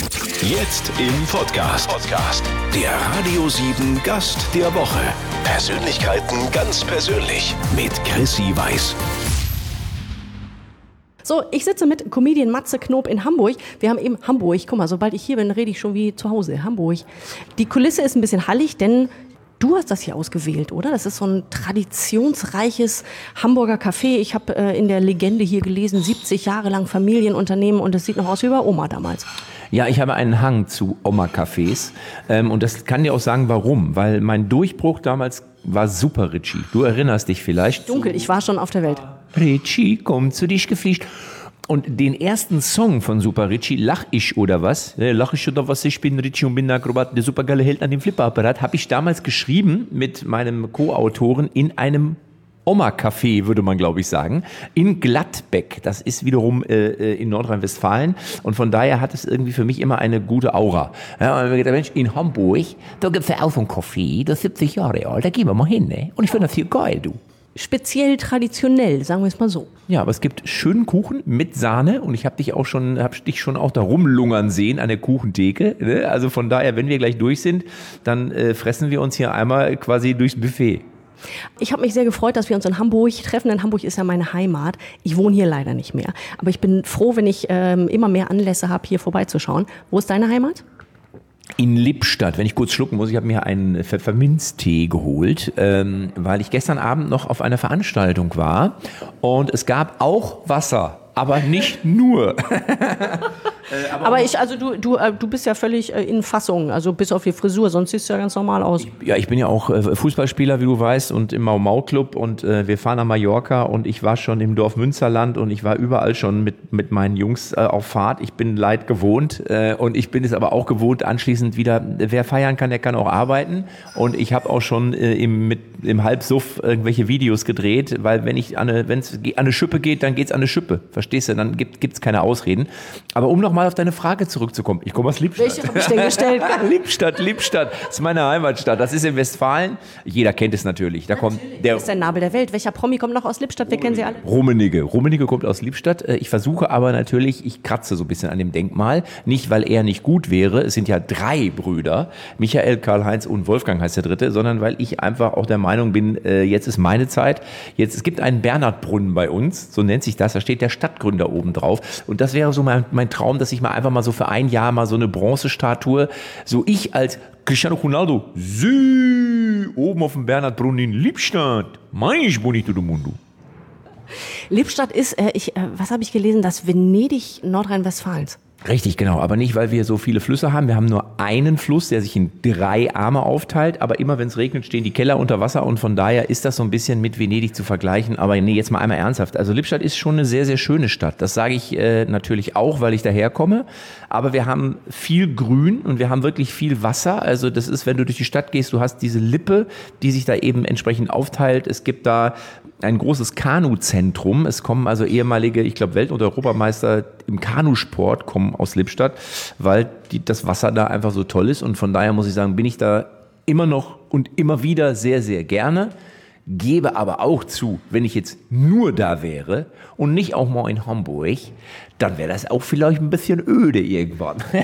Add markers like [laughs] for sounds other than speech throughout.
Jetzt im Podcast. Podcast. Der Radio 7 Gast der Woche. Persönlichkeiten ganz persönlich mit Chrissy Weiß. So, ich sitze mit Comedian Matze Knob in Hamburg. Wir haben eben Hamburg. Guck mal, sobald ich hier bin, rede ich schon wie zu Hause. Hamburg. Die Kulisse ist ein bisschen hallig, denn Du hast das hier ausgewählt, oder? Das ist so ein traditionsreiches Hamburger Café. Ich habe äh, in der Legende hier gelesen, 70 Jahre lang Familienunternehmen und es sieht noch aus wie bei Oma damals. Ja, ich habe einen Hang zu Oma-Cafés ähm, und das kann dir auch sagen, warum. Weil mein Durchbruch damals war super, Richie. Du erinnerst dich vielleicht. Dunkel, ich war schon auf der Welt. Richie, komm zu dich gefliegt. Und den ersten Song von Super Richie, Lach ich oder was? Äh, Lach ich oder was? Ich bin Richie und bin der Akrobat, der supergeile Held an dem Flipperapparat, habe ich damals geschrieben mit meinem Co-Autoren in einem Oma-Café, würde man glaube ich sagen, in Gladbeck. Das ist wiederum äh, äh in Nordrhein-Westfalen und von daher hat es irgendwie für mich immer eine gute Aura. Ja, und mir gedacht, Mensch, in Hamburg, da gibt es ja auch so einen Café, das ist 70 Jahre alt, da gehen wir mal hin, ne? Und ich finde das hier geil, du speziell traditionell, sagen wir es mal so. Ja, aber es gibt schönen Kuchen mit Sahne und ich habe dich auch schon, habe dich schon auch da rumlungern sehen an der Kuchentheke. Ne? Also von daher, wenn wir gleich durch sind, dann äh, fressen wir uns hier einmal quasi durchs Buffet. Ich habe mich sehr gefreut, dass wir uns in Hamburg treffen, denn Hamburg ist ja meine Heimat. Ich wohne hier leider nicht mehr. Aber ich bin froh, wenn ich ähm, immer mehr Anlässe habe, hier vorbeizuschauen. Wo ist deine Heimat? In Lippstadt, wenn ich kurz schlucken muss, ich habe mir einen Pfefferminztee geholt, ähm, weil ich gestern Abend noch auf einer Veranstaltung war und es gab auch Wasser, aber nicht nur. [laughs] Äh, aber, aber, ich, also du, du, äh, du bist ja völlig äh, in Fassung, also bis auf die Frisur, sonst siehst du ja ganz normal aus. Ja, ich bin ja auch äh, Fußballspieler, wie du weißt, und im Mau-Mau-Club und äh, wir fahren nach Mallorca und ich war schon im Dorf Münsterland und ich war überall schon mit, mit meinen Jungs äh, auf Fahrt. Ich bin leid gewohnt und ich bin es aber auch gewohnt, anschließend wieder, wer feiern kann, der kann auch arbeiten und ich habe auch schon im, mit, im Halbsuff irgendwelche Videos gedreht, weil wenn ich an eine, wenn es an eine Schippe geht, dann geht es an eine Schippe, verstehst du? Dann gibt es keine Ausreden. Aber um nochmal nochmal auf deine Frage zurückzukommen. Ich komme aus Lippstadt. Welche habe ich denn gestellt? [laughs] Lippstadt, Lippstadt. Das ist meine Heimatstadt. Das ist in Westfalen. Jeder kennt es natürlich. Da kommt der das ist der Nabel der Welt. Welcher Promi kommt noch aus Lippstadt? Wir kennen sie alle. Rummenigge. Rummenigge kommt aus Lippstadt. Äh, ich versuche aber natürlich, ich kratze so ein bisschen an dem Denkmal. Nicht, weil er nicht gut wäre. Es sind ja drei Brüder. Michael, Karl-Heinz und Wolfgang heißt der dritte, sondern weil ich einfach auch der Meinung bin, äh, jetzt ist meine Zeit. Jetzt, es gibt einen Bernhardbrunnen bei uns. So nennt sich das. Da steht der Stadtgründer oben drauf. Und das wäre so mein, mein Traum, dass ich mal einfach mal so für ein Jahr mal so eine Bronzestatue, so ich als Cristiano Ronaldo, sie, oben auf dem Bernhardbrunnen in Liebstadt, mais bonito do mundo. Liebstadt ist, äh, ich, äh, was habe ich gelesen, das Venedig Nordrhein-Westfalens. Richtig, genau. Aber nicht, weil wir so viele Flüsse haben. Wir haben nur einen Fluss, der sich in drei Arme aufteilt. Aber immer, wenn es regnet, stehen die Keller unter Wasser. Und von daher ist das so ein bisschen mit Venedig zu vergleichen. Aber nee, jetzt mal einmal ernsthaft. Also Lippstadt ist schon eine sehr, sehr schöne Stadt. Das sage ich äh, natürlich auch, weil ich daherkomme. Aber wir haben viel Grün und wir haben wirklich viel Wasser. Also das ist, wenn du durch die Stadt gehst, du hast diese Lippe, die sich da eben entsprechend aufteilt. Es gibt da ein großes Kanuzentrum. Es kommen also ehemalige, ich glaube, Welt- und Europameister im Kanusport kommen aus Lippstadt, weil die, das Wasser da einfach so toll ist. Und von daher muss ich sagen, bin ich da immer noch und immer wieder sehr, sehr gerne. Gebe aber auch zu, wenn ich jetzt nur da wäre und nicht auch mal in Hamburg, dann wäre das auch vielleicht ein bisschen öde irgendwann. [laughs]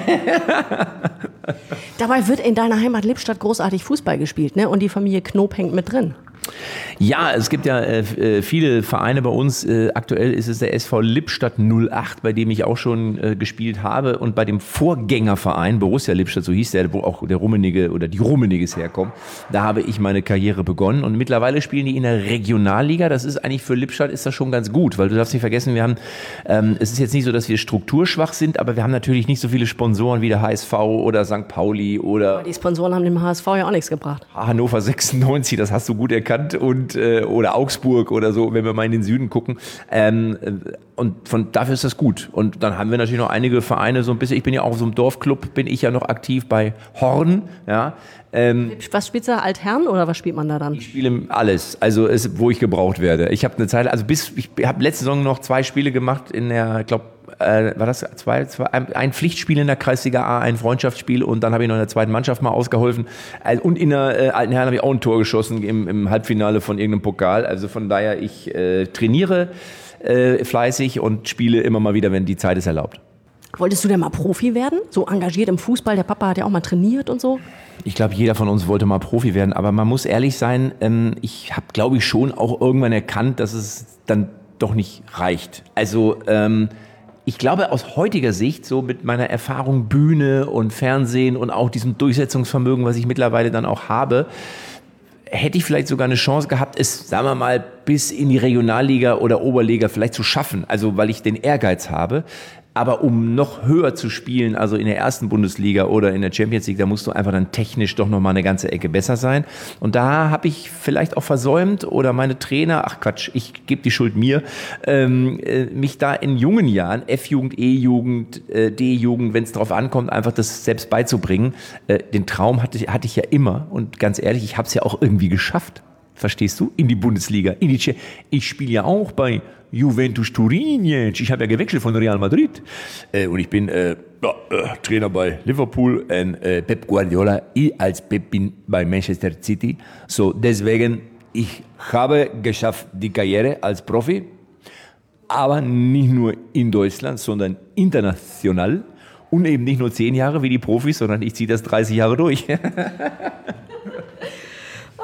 Dabei wird in deiner Heimat Lippstadt großartig Fußball gespielt, ne? Und die Familie Knob hängt mit drin. Ja, es gibt ja äh, äh, viele Vereine bei uns. Äh, aktuell ist es der SV Lippstadt 08, bei dem ich auch schon äh, gespielt habe. Und bei dem Vorgängerverein, Borussia Lippstadt, so hieß der, wo auch der Rummenige oder die Rummeniges herkommen, da habe ich meine Karriere begonnen. Und mittlerweile spielen die in der Regionalliga. Das ist eigentlich für Lippstadt ist das schon ganz gut, weil du darfst nicht vergessen, wir haben, ähm, es ist jetzt nicht so, dass wir strukturschwach sind, aber wir haben natürlich nicht so viele Sponsoren wie der HSV oder St. Pauli oder. Aber die Sponsoren haben dem HSV ja auch nichts gebracht. Hannover 96, das hast du gut erkannt. Und und äh, oder Augsburg oder so, wenn wir mal in den Süden gucken. Ähm, äh, und von dafür ist das gut. Und dann haben wir natürlich noch einige Vereine so ein bisschen. Ich bin ja auch so im Dorfclub, bin ich ja noch aktiv bei Horn. Ja. Ähm, was spielt da Altherren oder was spielt man da dann? Ich spiele alles, also ist, wo ich gebraucht werde. Ich habe eine Zeit, also bis ich habe letzte Saison noch zwei Spiele gemacht in der, ich glaube äh, war das zwei, zwei, ein Pflichtspiel in der Kreisliga A, ein Freundschaftsspiel und dann habe ich noch in der zweiten Mannschaft mal ausgeholfen. Also, und in der äh, alten Herren habe ich auch ein Tor geschossen im, im Halbfinale von irgendeinem Pokal. Also von daher, ich äh, trainiere äh, fleißig und spiele immer mal wieder, wenn die Zeit es erlaubt. Wolltest du denn mal Profi werden? So engagiert im Fußball? Der Papa hat ja auch mal trainiert und so. Ich glaube, jeder von uns wollte mal Profi werden, aber man muss ehrlich sein, ähm, ich habe, glaube ich, schon auch irgendwann erkannt, dass es dann doch nicht reicht. Also ähm, ich glaube, aus heutiger Sicht, so mit meiner Erfahrung Bühne und Fernsehen und auch diesem Durchsetzungsvermögen, was ich mittlerweile dann auch habe, hätte ich vielleicht sogar eine Chance gehabt, es, sagen wir mal, bis in die Regionalliga oder Oberliga vielleicht zu schaffen. Also, weil ich den Ehrgeiz habe. Aber um noch höher zu spielen, also in der ersten Bundesliga oder in der Champions League, da musst du einfach dann technisch doch noch mal eine ganze Ecke besser sein. Und da habe ich vielleicht auch versäumt oder meine Trainer, ach Quatsch, ich gebe die Schuld mir, ähm, äh, mich da in jungen Jahren, F-Jugend, E-Jugend, äh, D-Jugend, wenn es darauf ankommt, einfach das selbst beizubringen. Äh, den Traum hatte, hatte ich ja immer. Und ganz ehrlich, ich habe es ja auch irgendwie geschafft. Verstehst du? In die Bundesliga. In die ich spiele ja auch bei Juventus Turin jetzt. Ich habe ja gewechselt von Real Madrid. Äh, und ich bin äh, äh, Trainer bei Liverpool und äh, Pep Guardiola. Ich als Pep bin bei Manchester City. So, deswegen, ich habe geschafft die Karriere als Profi. Aber nicht nur in Deutschland, sondern international. Und eben nicht nur zehn Jahre wie die Profis, sondern ich ziehe das 30 Jahre durch. [laughs]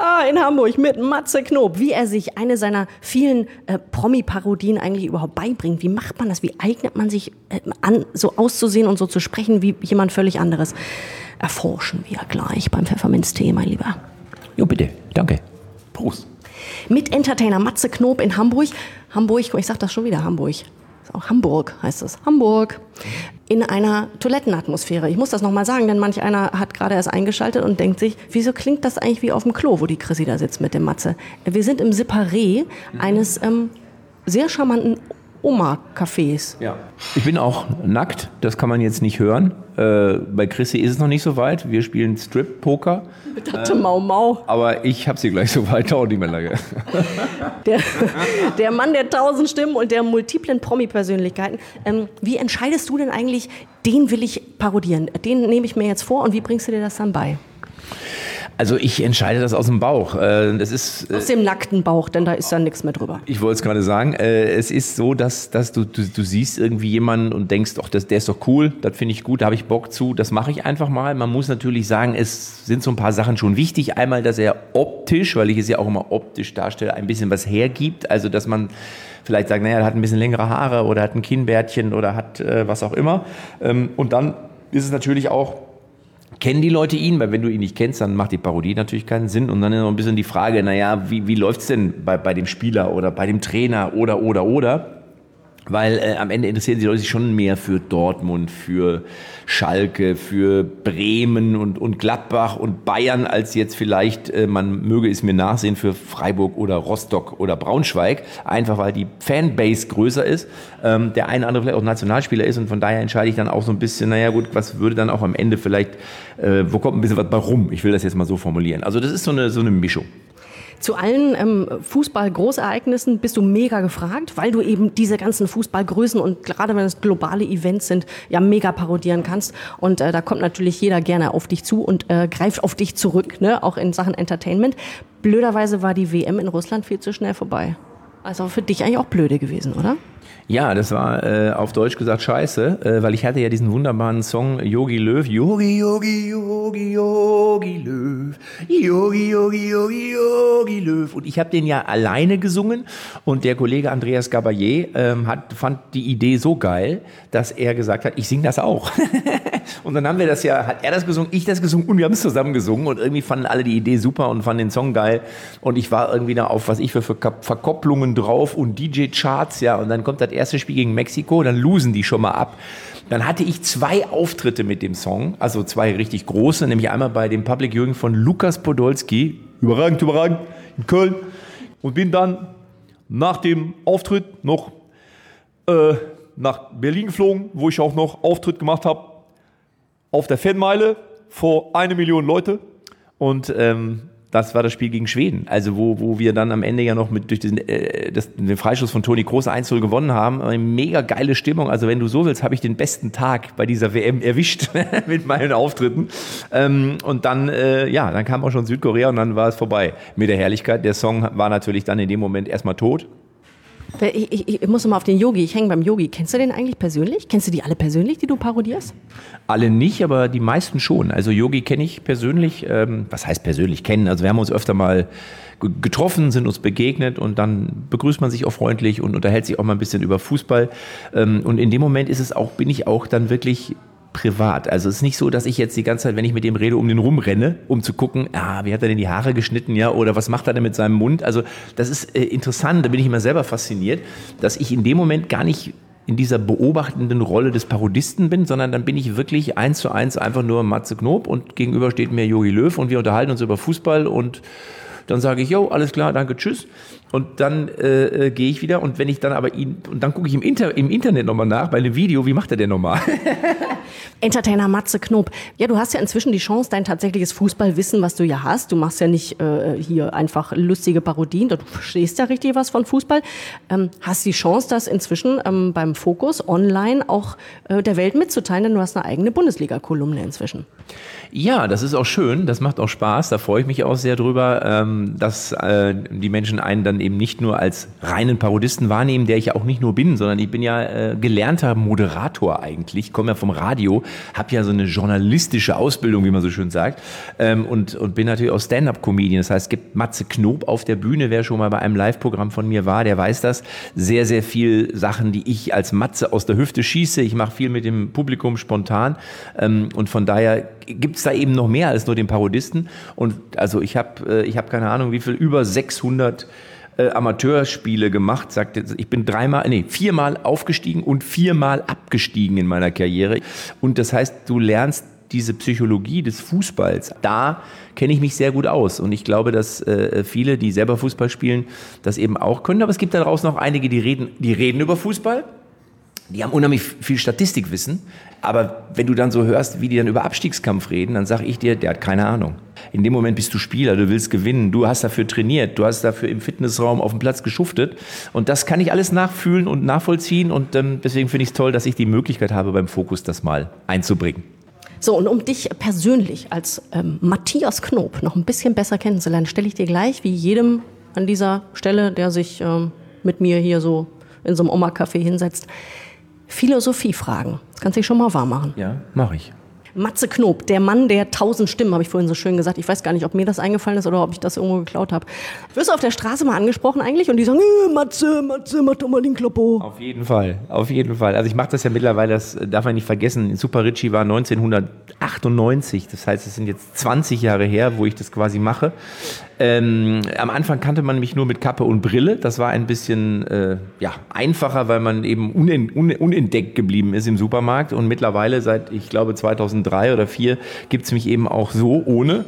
Ah, in Hamburg mit Matze Knob, wie er sich eine seiner vielen äh, Promi-Parodien eigentlich überhaupt beibringt. Wie macht man das? Wie eignet man sich äh, an, so auszusehen und so zu sprechen wie jemand völlig anderes? Erforschen wir gleich beim Pfefferminz-Tee, mein Lieber. Jo, bitte. Danke. Prost. Mit Entertainer Matze Knob in Hamburg. Hamburg, ich sag das schon wieder, Hamburg. Auch Hamburg heißt es. Hamburg. In einer Toilettenatmosphäre. Ich muss das nochmal sagen, denn manch einer hat gerade erst eingeschaltet und denkt sich, wieso klingt das eigentlich wie auf dem Klo, wo die Chrissy da sitzt mit dem Matze? Wir sind im Separé eines ähm, sehr charmanten Oma-Cafés. Ja. Ich bin auch nackt, das kann man jetzt nicht hören. Äh, bei Chrissy ist es noch nicht so weit. Wir spielen Strip-Poker. Ich dachte Mau Mau. Aber ich habe sie gleich so weit, dauert nicht mehr lange. [laughs] Der, der Mann der tausend Stimmen und der multiplen Promi-Persönlichkeiten. Ähm, wie entscheidest du denn eigentlich, den will ich parodieren? Den nehme ich mir jetzt vor und wie bringst du dir das dann bei? Also ich entscheide das aus dem Bauch. Äh, Das ist, äh, Aus dem nackten Bauch, denn da ist dann nichts mehr drüber. ich wollte es gerade sagen, äh, es ist so, dass, dass du, du, du siehst irgendwie jemanden und denkst, ach, das, der ist doch cool, das finde ich gut, da habe ich Bock zu, das mache ich einfach mal. Man muss natürlich sagen, es sind so ein paar Sachen schon wichtig. Einmal, dass er optisch, weil ich es ja auch immer optisch darstelle, ein bisschen was hergibt. Also, dass man vielleicht sagt, naja, er hat ein bisschen längere Haare oder hat ein Kinnbärtchen oder hat äh, was auch immer. Ähm, und dann ist es natürlich auch, kennen die Leute ihn? Weil wenn du ihn nicht kennst, dann macht die Parodie natürlich keinen Sinn. Und dann ist noch ein bisschen die Frage, naja, wie, wie läuft's denn bei, bei dem Spieler oder bei dem Trainer oder, oder, oder? Weil äh, am Ende interessieren die Leute sich schon mehr für Dortmund, für Schalke, für Bremen und, und Gladbach und Bayern, als jetzt vielleicht, äh, man möge es mir nachsehen, für Freiburg oder Rostock oder Braunschweig. Einfach weil die Fanbase größer ist, ähm, der eine oder andere vielleicht auch Nationalspieler ist und von daher entscheide ich dann auch so ein bisschen, naja gut, was würde dann auch am Ende vielleicht, äh, wo kommt ein bisschen was bei rum? Ich will das jetzt mal so formulieren. Also das ist so eine, so eine Mischung. Zu allen ähm, Fußball-Großereignissen bist du mega gefragt, weil du eben diese ganzen Fußballgrößen und gerade wenn es globale Events sind, ja mega parodieren kannst. Und äh, da kommt natürlich jeder gerne auf dich zu und äh, greift auf dich zurück, ne? auch in Sachen Entertainment. Blöderweise war die WM in Russland viel zu schnell vorbei. Also für dich eigentlich auch blöde gewesen, oder? Ja, das war äh, auf Deutsch gesagt scheiße, äh, weil ich hatte ja diesen wunderbaren Song Yogi Löw. Yogi, Yogi, Yogi, Yogi Löw. Yogi, Yogi, Yogi, Yogi Löw. Und ich habe den ja alleine gesungen und der Kollege Andreas Gabayé ähm, hat, fand die Idee so geil, dass er gesagt hat, ich singe das auch. [laughs] und dann haben wir das ja, hat er das gesungen, ich das gesungen und wir haben es zusammen gesungen und irgendwie fanden alle die Idee super und fanden den Song geil. Und ich war irgendwie da auf, was ich für Verk- Verkopplungen drauf und DJ-Charts, ja. Und dann kommt das erste Spiel gegen Mexiko, dann losen die schon mal ab. Dann hatte ich zwei Auftritte mit dem Song, also zwei richtig große, nämlich einmal bei dem Public Viewing von Lukas Podolski, überragend, überragend, in Köln. Und bin dann nach dem Auftritt noch äh, nach Berlin geflogen, wo ich auch noch Auftritt gemacht habe auf der Fanmeile vor eine Million Leute. Und ähm, das war das Spiel gegen Schweden. Also wo, wo wir dann am Ende ja noch mit durch diesen, äh, das, den Freischuss von Toni Kroos 1-0 gewonnen haben. Eine mega geile Stimmung. Also wenn du so willst, habe ich den besten Tag bei dieser WM erwischt [laughs] mit meinen Auftritten. Ähm, und dann, äh, ja, dann kam auch schon Südkorea und dann war es vorbei mit der Herrlichkeit. Der Song war natürlich dann in dem Moment erstmal tot. Ich, ich, ich muss mal auf den Yogi, ich hänge beim Yogi. Kennst du den eigentlich persönlich? Kennst du die alle persönlich, die du parodierst? Alle nicht, aber die meisten schon. Also Yogi kenne ich persönlich. Ähm, was heißt persönlich kennen? Also wir haben uns öfter mal getroffen, sind uns begegnet und dann begrüßt man sich auch freundlich und unterhält sich auch mal ein bisschen über Fußball. Ähm, und in dem Moment ist es auch, bin ich auch dann wirklich privat. Also es ist nicht so, dass ich jetzt die ganze Zeit, wenn ich mit dem rede, um den rumrenne, um zu gucken, ah, wie hat er denn die Haare geschnitten, ja, oder was macht er denn mit seinem Mund? Also das ist äh, interessant, da bin ich immer selber fasziniert, dass ich in dem Moment gar nicht in dieser beobachtenden Rolle des Parodisten bin, sondern dann bin ich wirklich eins zu eins einfach nur Matze Knob und gegenüber steht mir Jogi Löw und wir unterhalten uns über Fußball und dann sage ich, jo, alles klar, danke, tschüss. Und dann äh, äh, gehe ich wieder und wenn ich dann aber ihn, und dann gucke ich im, Inter, im Internet nochmal nach, bei einem Video, wie macht er denn nochmal? [laughs] Entertainer Matze Knob. Ja, du hast ja inzwischen die Chance, dein tatsächliches Fußballwissen, was du ja hast. Du machst ja nicht äh, hier einfach lustige Parodien, du verstehst ja richtig was von Fußball. Ähm, hast die Chance, das inzwischen ähm, beim Fokus online auch äh, der Welt mitzuteilen, denn du hast eine eigene Bundesliga-Kolumne inzwischen. Ja, das ist auch schön, das macht auch Spaß, da freue ich mich auch sehr drüber, ähm, dass äh, die Menschen einen dann eben nicht nur als reinen Parodisten wahrnehmen, der ich ja auch nicht nur bin, sondern ich bin ja äh, gelernter Moderator eigentlich, komme ja vom Radio, habe ja so eine journalistische Ausbildung, wie man so schön sagt, ähm, und, und bin natürlich auch Stand-up-Comedian. Das heißt, es gibt Matze Knob auf der Bühne, wer schon mal bei einem Live-Programm von mir war, der weiß das. Sehr, sehr viel Sachen, die ich als Matze aus der Hüfte schieße. Ich mache viel mit dem Publikum spontan ähm, und von daher gibt es da eben noch mehr als nur den Parodisten. Und also ich habe äh, ich hab keine Ahnung, wie viel, über 600 äh, Amateurspiele gemacht, sagte, ich bin dreimal, nee, viermal aufgestiegen und viermal abgestiegen in meiner Karriere. Und das heißt, du lernst diese Psychologie des Fußballs, da kenne ich mich sehr gut aus. Und ich glaube, dass äh, viele, die selber Fußball spielen, das eben auch können. Aber es gibt daraus noch einige, die reden, die reden über Fußball, die haben unheimlich viel Statistikwissen, aber wenn du dann so hörst, wie die dann über Abstiegskampf reden, dann sage ich dir, der hat keine Ahnung. In dem Moment bist du Spieler, du willst gewinnen, du hast dafür trainiert, du hast dafür im Fitnessraum auf dem Platz geschuftet und das kann ich alles nachfühlen und nachvollziehen und ähm, deswegen finde ich es toll, dass ich die Möglichkeit habe, beim Fokus das mal einzubringen. So, und um dich persönlich als ähm, Matthias Knob noch ein bisschen besser kennenzulernen, stelle ich dir gleich, wie jedem an dieser Stelle, der sich ähm, mit mir hier so in so einem Oma-Café hinsetzt, Philosophiefragen. Das kannst du dich schon mal wahr machen. Ja, mache ich. Matze Knob, der Mann der tausend Stimmen, habe ich vorhin so schön gesagt. Ich weiß gar nicht, ob mir das eingefallen ist oder ob ich das irgendwo geklaut habe. Wirst du auf der Straße mal angesprochen eigentlich und die sagen, äh, Matze, Matze, mach doch mal den Kloppo. Auf jeden Fall, auf jeden Fall. Also ich mache das ja mittlerweile, das darf man nicht vergessen. Super Ritchie war 1998, das heißt, es sind jetzt 20 Jahre her, wo ich das quasi mache. Ähm, am Anfang kannte man mich nur mit Kappe und Brille. Das war ein bisschen äh, ja, einfacher, weil man eben unentdeckt geblieben ist im Supermarkt. Und mittlerweile, seit ich glaube 2003 oder 2004, gibt es mich eben auch so ohne.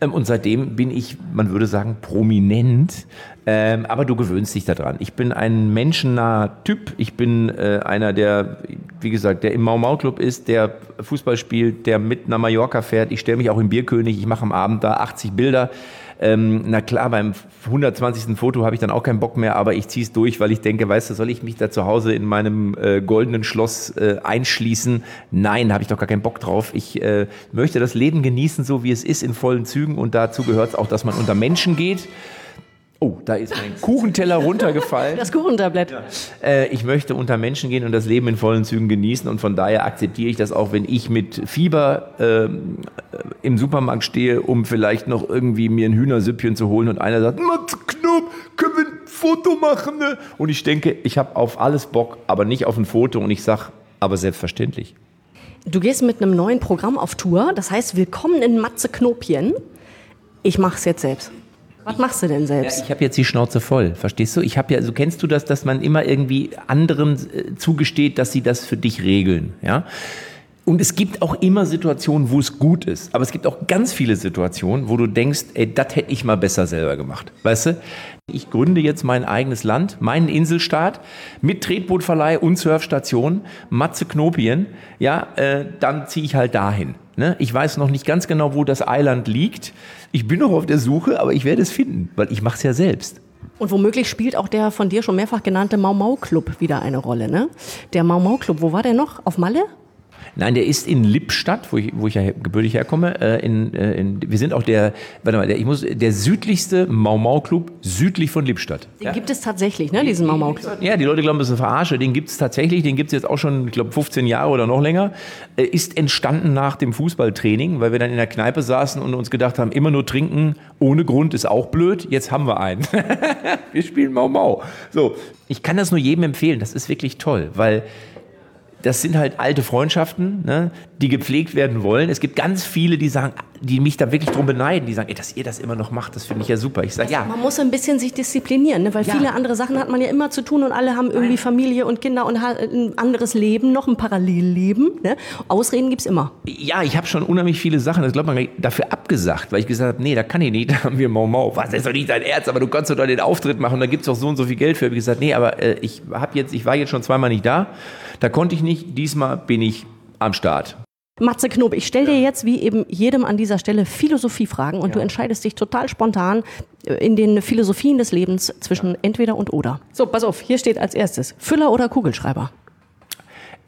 Ähm, und seitdem bin ich, man würde sagen, prominent. Ähm, aber du gewöhnst dich daran. Ich bin ein menschennaher Typ. Ich bin äh, einer, der, wie gesagt, der im Mau Mau Club ist, der Fußball spielt, der mit nach Mallorca fährt. Ich stelle mich auch im Bierkönig. Ich mache am Abend da 80 Bilder. Ähm, na klar, beim 120. Foto habe ich dann auch keinen Bock mehr, aber ich ziehe es durch, weil ich denke, weißt du, soll ich mich da zu Hause in meinem äh, goldenen Schloss äh, einschließen? Nein, habe ich doch gar keinen Bock drauf. Ich äh, möchte das Leben genießen, so wie es ist, in vollen Zügen und dazu gehört es auch, dass man unter Menschen geht. Oh, da ist mein Kuchenteller runtergefallen. Das Kuchentablett. Ja. Äh, ich möchte unter Menschen gehen und das Leben in vollen Zügen genießen und von daher akzeptiere ich das auch, wenn ich mit Fieber äh, im Supermarkt stehe, um vielleicht noch irgendwie mir ein Hühnersüppchen zu holen und einer sagt, Matze Knob, können wir ein Foto machen? Ne? Und ich denke, ich habe auf alles Bock, aber nicht auf ein Foto und ich sage, aber selbstverständlich. Du gehst mit einem neuen Programm auf Tour, das heißt Willkommen in Matze Knopien. Ich mache es jetzt selbst. Was machst du denn selbst? Ja, ich habe jetzt die Schnauze voll, verstehst du? Ich habe ja, also kennst du das, dass man immer irgendwie anderen äh, zugesteht, dass sie das für dich regeln, ja? Und es gibt auch immer Situationen, wo es gut ist. Aber es gibt auch ganz viele Situationen, wo du denkst, ey, das hätte ich mal besser selber gemacht. Weißt du? Ich gründe jetzt mein eigenes Land, meinen Inselstaat mit Tretbootverleih und Surfstation, Matze Knopien. Ja, äh, dann ziehe ich halt dahin. Ne? Ich weiß noch nicht ganz genau, wo das Eiland liegt. Ich bin noch auf der Suche, aber ich werde es finden, weil ich mache es ja selbst. Und womöglich spielt auch der von dir schon mehrfach genannte Mau Mau Club wieder eine Rolle, ne? Der Mau Mau Club, wo war der noch? Auf Malle? Nein, der ist in Lippstadt, wo ich, wo ich ja gebürtig herkomme. Äh, in, äh, in, wir sind auch der, warte mal, der, ich muss, der südlichste Mau-Mau-Club südlich von Lippstadt. Den gibt es tatsächlich, ne, diesen Mau Mau Club. Ja, die Leute glauben, das ist eine Verarsche. Den gibt es tatsächlich. Den gibt es jetzt auch schon, ich glaube, 15 Jahre oder noch länger. Äh, ist entstanden nach dem Fußballtraining, weil wir dann in der Kneipe saßen und uns gedacht haben, immer nur trinken ohne Grund ist auch blöd. Jetzt haben wir einen. [laughs] wir spielen Mau Mau. So, ich kann das nur jedem empfehlen. Das ist wirklich toll, weil das sind halt alte Freundschaften, ne, die gepflegt werden wollen. Es gibt ganz viele, die sagen, die mich da wirklich drum beneiden, die sagen, ey, dass ihr das immer noch macht, das finde ich ja super. Ich sage, ja. Man muss ein bisschen sich disziplinieren, ne? weil ja. viele andere Sachen hat man ja immer zu tun und alle haben irgendwie Familie und Kinder und ein anderes Leben, noch ein Parallelleben. Ne? Ausreden gibt es immer. Ja, ich habe schon unheimlich viele Sachen, das glaubt man dafür abgesagt, weil ich gesagt habe, nee, da kann ich nicht, [laughs] da haben wir Mau Mau. Was, das ist doch nicht dein Ernst, aber du kannst doch den Auftritt machen, da gibt es doch so und so viel Geld für. Ich habe gesagt, nee, aber äh, ich, hab jetzt, ich war jetzt schon zweimal nicht da, da konnte ich nicht, diesmal bin ich am Start. Matze Knob, ich stelle dir jetzt wie eben jedem an dieser Stelle Philosophiefragen und ja. du entscheidest dich total spontan äh, in den Philosophien des Lebens zwischen entweder und oder. So, pass auf, hier steht als erstes Füller oder Kugelschreiber?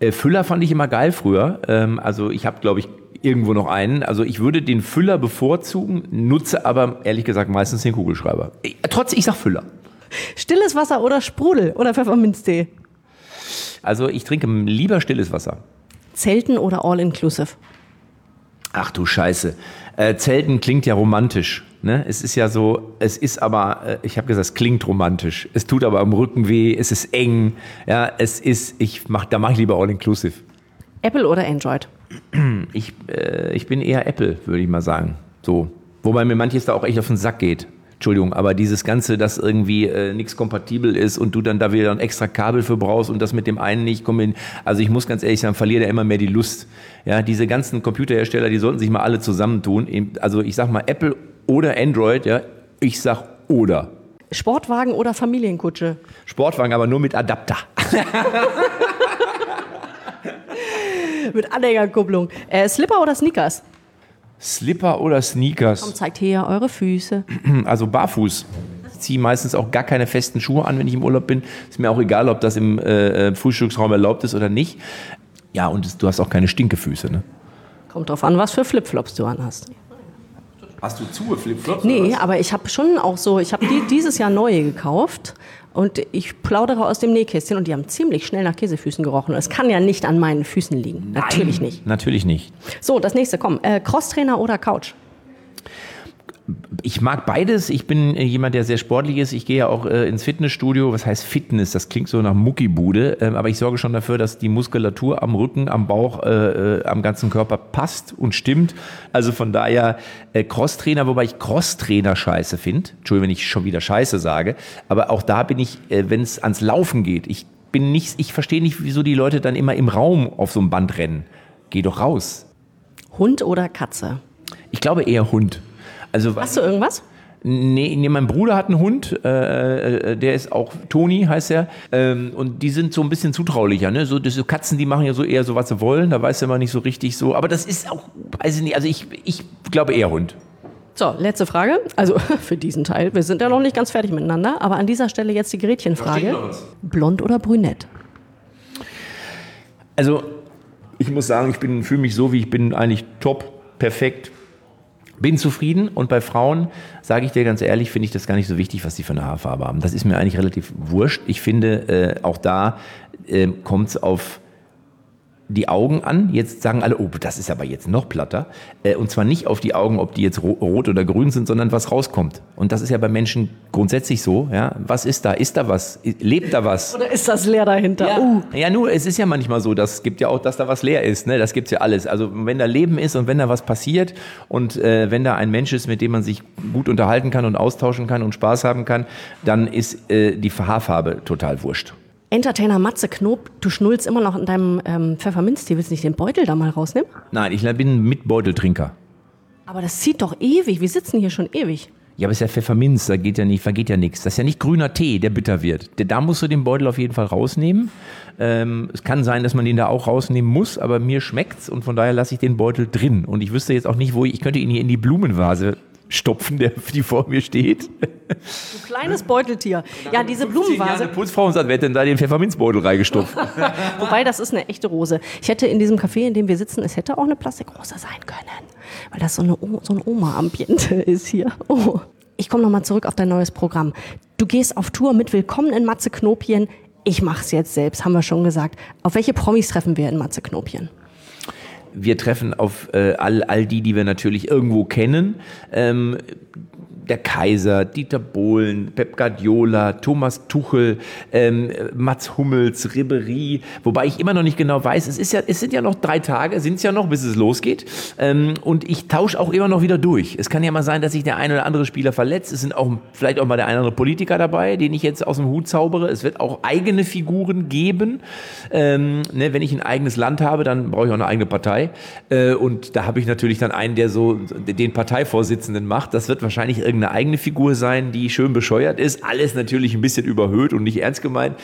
Äh, Füller fand ich immer geil früher. Ähm, also ich habe, glaube ich, irgendwo noch einen. Also ich würde den Füller bevorzugen, nutze aber ehrlich gesagt meistens den Kugelschreiber. Ich, äh, trotz, ich sag Füller. Stilles Wasser oder Sprudel oder Pfefferminztee? Also ich trinke lieber stilles Wasser. Zelten oder All-Inclusive? Ach du Scheiße. Äh, Zelten klingt ja romantisch. Ne? Es ist ja so, es ist aber, äh, ich habe gesagt, es klingt romantisch. Es tut aber am Rücken weh, es ist eng. Ja, es ist, ich mach, da mache ich lieber All-Inclusive. Apple oder Android? Ich, äh, ich bin eher Apple, würde ich mal sagen. So. Wobei mir manches da auch echt auf den Sack geht. Entschuldigung, aber dieses Ganze, dass irgendwie äh, nichts kompatibel ist und du dann da wieder ein extra Kabel für brauchst und das mit dem einen nicht kommen. Also ich muss ganz ehrlich sagen, verliert er immer mehr die Lust. Ja, diese ganzen Computerhersteller, die sollten sich mal alle zusammentun. Also ich sag mal Apple oder Android, ja, ich sag oder. Sportwagen oder Familienkutsche? Sportwagen, aber nur mit Adapter. [laughs] mit Anhängerkupplung. Äh, Slipper oder Sneakers? Slipper oder Sneakers? Komm, zeigt her eure Füße. [clears throat] Also barfuß. Ich ziehe meistens auch gar keine festen Schuhe an, wenn ich im Urlaub bin. Ist mir auch egal, ob das im äh, äh Frühstücksraum erlaubt ist oder nicht. Ja, und du hast auch keine Stinkefüße, ne? Kommt drauf an, was für Flipflops du anhast. Hast du zu Flipflops? Nee, aber ich habe schon auch so, ich habe die [laughs] dieses Jahr neue gekauft und ich plaudere aus dem Nähkästchen und die haben ziemlich schnell nach Käsefüßen gerochen. Es kann ja nicht an meinen Füßen liegen. Nein, natürlich nicht. Natürlich nicht. So, das nächste, komm. Äh, Crosstrainer oder Couch? Ich mag beides. Ich bin äh, jemand, der sehr sportlich ist. Ich gehe ja auch äh, ins Fitnessstudio. Was heißt Fitness? Das klingt so nach Muckibude. Ähm, aber ich sorge schon dafür, dass die Muskulatur am Rücken, am Bauch, äh, äh, am ganzen Körper passt und stimmt. Also von daher äh, Crosstrainer, wobei ich Crosstrainer scheiße finde. Entschuldigung, wenn ich schon wieder scheiße sage. Aber auch da bin ich, äh, wenn es ans Laufen geht, ich bin nicht, ich verstehe nicht, wieso die Leute dann immer im Raum auf so einem Band rennen. Geh doch raus. Hund oder Katze? Ich glaube eher Hund. Also, Hast du irgendwas? Nee, nee, mein Bruder hat einen Hund, äh, äh, der ist auch Toni, heißt er. Ähm, und die sind so ein bisschen zutraulicher, ne? So, so Katzen, die machen ja so eher so, was sie wollen, da weiß er immer nicht so richtig so. Aber das ist auch, weiß ich nicht, also ich, ich glaube eher Hund. So, letzte Frage. Also [laughs] für diesen Teil. Wir sind ja noch nicht ganz fertig miteinander, aber an dieser Stelle jetzt die Gretchenfrage. Blond oder brünett? Also, ich muss sagen, ich fühle mich so, wie ich bin, eigentlich top, perfekt bin zufrieden und bei Frauen, sage ich dir ganz ehrlich, finde ich das gar nicht so wichtig, was sie für eine Haarfarbe haben. Das ist mir eigentlich relativ wurscht. Ich finde, äh, auch da äh, kommt es auf die Augen an. Jetzt sagen alle, oh, das ist aber jetzt noch platter. Äh, und zwar nicht auf die Augen, ob die jetzt rot oder grün sind, sondern was rauskommt. Und das ist ja bei Menschen grundsätzlich so. Ja, was ist da? Ist da was? Lebt da was? Oder ist das leer dahinter? Ja, uh. ja nur, es ist ja manchmal so, das gibt ja auch, dass da was leer ist. Ne? Das gibt's ja alles. Also wenn da Leben ist und wenn da was passiert und äh, wenn da ein Mensch ist, mit dem man sich gut unterhalten kann und austauschen kann und Spaß haben kann, dann ist äh, die Haarfarbe total wurscht. Entertainer Matze Knob, du schnullst immer noch in deinem ähm, Pfefferminztee. Willst du nicht den Beutel da mal rausnehmen? Nein, ich bin Mitbeuteltrinker. Aber das zieht doch ewig. Wir sitzen hier schon ewig. Ja, aber es ist ja Pfefferminz, da geht ja nicht, vergeht ja nichts. Das ist ja nicht grüner Tee, der bitter wird. Da musst du den Beutel auf jeden Fall rausnehmen. Ähm, es kann sein, dass man den da auch rausnehmen muss, aber mir schmeckt's und von daher lasse ich den Beutel drin. Und ich wüsste jetzt auch nicht, wo ich, ich könnte ihn hier in die Blumenvase stopfen, der, die vor mir steht. Du kleines Beuteltier. Ja, diese Blumenvase. Eine Putzfrau und sagt, wer hat denn da den Pfefferminzbeutel reingestopft? [laughs] Wobei, das ist eine echte Rose. Ich hätte in diesem Café, in dem wir sitzen, es hätte auch eine Plastikrose sein können. Weil das so, eine, so ein Oma-Ambiente [laughs] ist hier. Oh. Ich komme nochmal zurück auf dein neues Programm. Du gehst auf Tour mit Willkommen in Matze Knopien. Ich mach's jetzt selbst, haben wir schon gesagt. Auf welche Promis treffen wir in Matze Knopien? Wir treffen auf äh, all, all die, die wir natürlich irgendwo kennen. Ähm, der Kaiser, Dieter Bohlen, Pep Guardiola, Thomas Tuchel, ähm, Mats Hummels, Ribery, wobei ich immer noch nicht genau weiß, es, ist ja, es sind ja noch drei Tage, sind es ja noch, bis es losgeht. Ähm, und ich tausche auch immer noch wieder durch. Es kann ja mal sein, dass sich der ein oder andere Spieler verletzt. Es sind auch vielleicht auch mal der ein oder andere Politiker dabei, den ich jetzt aus dem Hut zaubere. Es wird auch eigene Figuren geben. Ähm, ne, wenn ich ein eigenes Land habe, dann brauche ich auch eine eigene Partei. Äh, und da habe ich natürlich dann einen, der so den Parteivorsitzenden macht. Das wird wahrscheinlich irgendeine eigene Figur sein, die schön bescheuert ist. Alles natürlich ein bisschen überhöht und nicht ernst gemeint.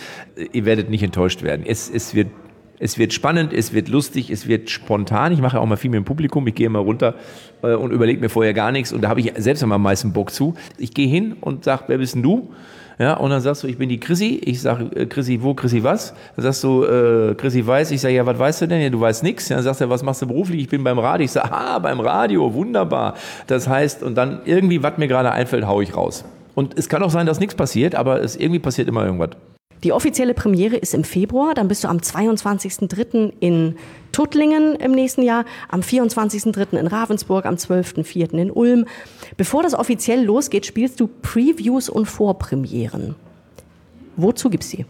Ihr werdet nicht enttäuscht werden. Es, es wird es wird spannend, es wird lustig, es wird spontan. Ich mache auch mal viel mit dem Publikum. Ich gehe mal runter äh, und überlege mir vorher gar nichts. Und da habe ich selbst am meisten Bock zu. Ich gehe hin und sage, wer bist denn du? Ja, und dann sagst du, ich bin die Chrissy. Ich sage, äh, Chrissy wo, Chrissy was? Dann sagst du, äh, Chrissy weiß. Ich sage, ja, was weißt du denn? Ja, du weißt nichts. Dann sagst du, was machst du beruflich? Ich bin beim Radio. Ich sage, [laughs] ah, beim Radio, wunderbar. Das heißt, und dann irgendwie, was mir gerade einfällt, hau ich raus. Und es kann auch sein, dass nichts passiert, aber es irgendwie passiert immer irgendwas. Die offizielle Premiere ist im Februar, dann bist du am 22.03. in Tuttlingen im nächsten Jahr, am 24.03. in Ravensburg, am 12.04. in Ulm. Bevor das offiziell losgeht, spielst du Previews und Vorpremieren. Wozu gibt's die?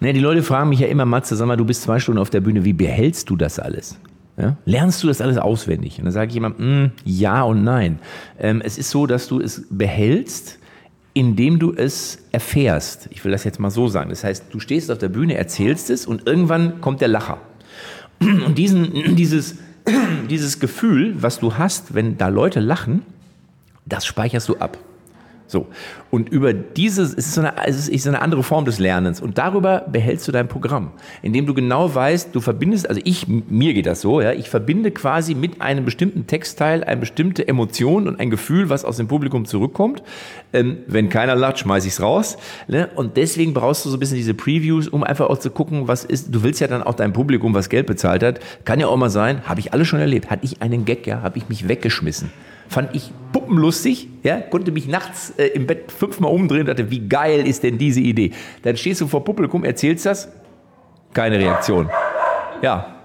Ne, die Leute fragen mich ja immer, Matze, sag mal, du bist zwei Stunden auf der Bühne, wie behältst du das alles? Ja? Lernst du das alles auswendig? Und dann sage ich immer, mm, ja und nein. Ähm, es ist so, dass du es behältst, indem du es erfährst. Ich will das jetzt mal so sagen. Das heißt, du stehst auf der Bühne, erzählst es und irgendwann kommt der Lacher. Und diesen, dieses, dieses Gefühl, was du hast, wenn da Leute lachen, das speicherst du ab. So. Und über dieses, es ist, so es ist so eine andere Form des Lernens. Und darüber behältst du dein Programm. Indem du genau weißt, du verbindest, also ich, mir geht das so, ja, ich verbinde quasi mit einem bestimmten Textteil eine bestimmte Emotion und ein Gefühl, was aus dem Publikum zurückkommt. Ähm, wenn keiner lacht, schmeiß ich's raus. Ne? Und deswegen brauchst du so ein bisschen diese Previews, um einfach auch zu gucken, was ist, du willst ja dann auch dein Publikum, was Geld bezahlt hat. Kann ja auch mal sein, habe ich alles schon erlebt. Hatte ich einen Gag, ja, habe ich mich weggeschmissen fand ich puppenlustig, ja, konnte mich nachts äh, im Bett fünfmal umdrehen und dachte, wie geil ist denn diese Idee? Dann stehst du vor Publikum, erzählst das, keine Reaktion. Ja,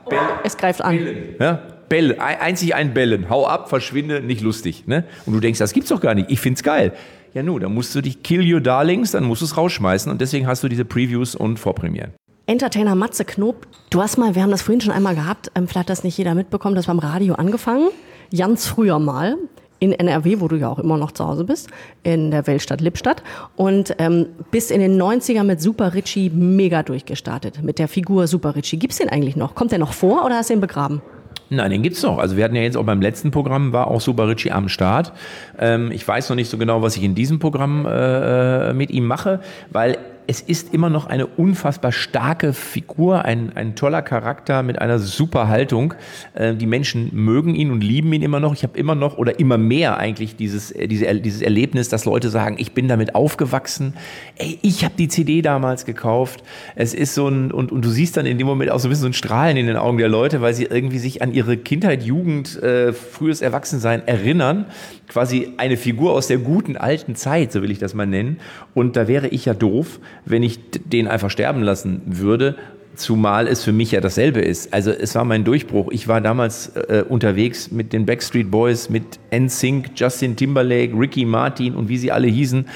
Es greift an. ja, Bell, ein- einzig ein Bellen, hau ab, verschwinde, nicht lustig. Ne? Und du denkst, das gibt's doch gar nicht, ich find's geil. Ja, nu, dann musst du dich kill your darlings, dann musst du es rausschmeißen und deswegen hast du diese Previews und Vorpremieren. Entertainer Matze Knob, du hast mal, wir haben das vorhin schon einmal gehabt, ähm, vielleicht hat das nicht jeder mitbekommen, das war im Radio angefangen, ganz früher mal, in NRW, wo du ja auch immer noch zu Hause bist, in der Weltstadt Lippstadt und ähm, bis in den 90er mit Super Richie mega durchgestartet, mit der Figur Super Richie. Gibt's den eigentlich noch? Kommt der noch vor oder hast du ihn begraben? Nein, den gibt's noch. Also wir hatten ja jetzt auch beim letzten Programm war auch Super Richie am Start. Ähm, ich weiß noch nicht so genau, was ich in diesem Programm äh, mit ihm mache, weil es ist immer noch eine unfassbar starke Figur, ein, ein toller Charakter mit einer super Haltung. Äh, die Menschen mögen ihn und lieben ihn immer noch. Ich habe immer noch oder immer mehr eigentlich dieses, äh, diese, dieses Erlebnis, dass Leute sagen, ich bin damit aufgewachsen. Ey, ich habe die CD damals gekauft. Es ist so ein, und, und du siehst dann in dem Moment auch so ein bisschen so ein Strahlen in den Augen der Leute, weil sie irgendwie sich an ihre Kindheit, Jugend, äh, frühes Erwachsensein erinnern. Quasi eine Figur aus der guten alten Zeit, so will ich das mal nennen. Und da wäre ich ja doof, wenn ich den einfach sterben lassen würde. Zumal es für mich ja dasselbe ist. Also es war mein Durchbruch. Ich war damals äh, unterwegs mit den Backstreet Boys, mit NSYNC, Justin Timberlake, Ricky Martin und wie sie alle hießen.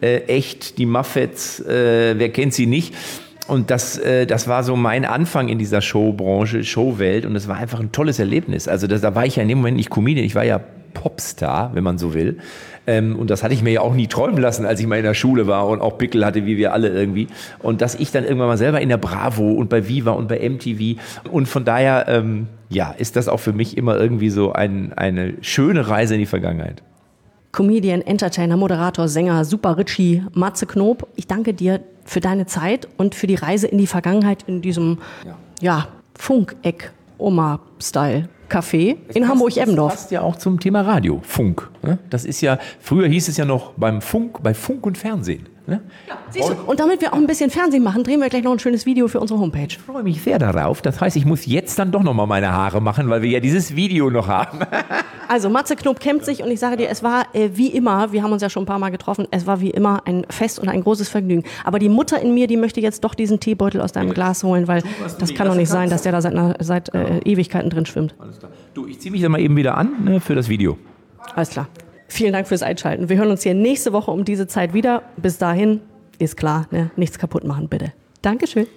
Äh, echt, die Muffets, äh, wer kennt sie nicht? Und das, äh, das war so mein Anfang in dieser Showbranche, Showwelt. Und es war einfach ein tolles Erlebnis. Also das, da war ich ja in dem Moment nicht Comedian, ich war ja Popstar, wenn man so will. Ähm, und das hatte ich mir ja auch nie träumen lassen, als ich mal in der Schule war und auch Pickel hatte, wie wir alle irgendwie. Und dass ich dann irgendwann mal selber in der Bravo und bei Viva und bei MTV. Und von daher, ähm, ja, ist das auch für mich immer irgendwie so ein, eine schöne Reise in die Vergangenheit. Comedian, Entertainer, Moderator, Sänger, Super Richie, Matze Knob. Ich danke dir für deine Zeit und für die Reise in die Vergangenheit in diesem ja. Funkeck, Oma-Style. Café in Hamburg-Eppendorf. Das passt ja auch zum Thema Radio, Funk. ne? Das ist ja, früher hieß es ja noch beim Funk, bei Funk und Fernsehen. Ne? Siehst du, und damit wir auch ein bisschen Fernsehen machen, drehen wir gleich noch ein schönes Video für unsere Homepage. Ich freue mich sehr darauf. Das heißt, ich muss jetzt dann doch noch mal meine Haare machen, weil wir ja dieses Video noch haben. [laughs] Also Matze Knob kämpft sich und ich sage dir, es war äh, wie immer, wir haben uns ja schon ein paar Mal getroffen, es war wie immer ein Fest und ein großes Vergnügen. Aber die Mutter in mir, die möchte jetzt doch diesen Teebeutel aus deinem Glas holen, weil du das kann doch nicht sein, dass der da seit, einer- seit äh, Ewigkeiten drin schwimmt. Alles klar. Du, ich ziehe mich dann mal eben wieder an ne, für das Video. Alles klar. Vielen Dank fürs Einschalten. Wir hören uns hier nächste Woche um diese Zeit wieder. Bis dahin ist klar, ne? nichts kaputt machen, bitte. Dankeschön.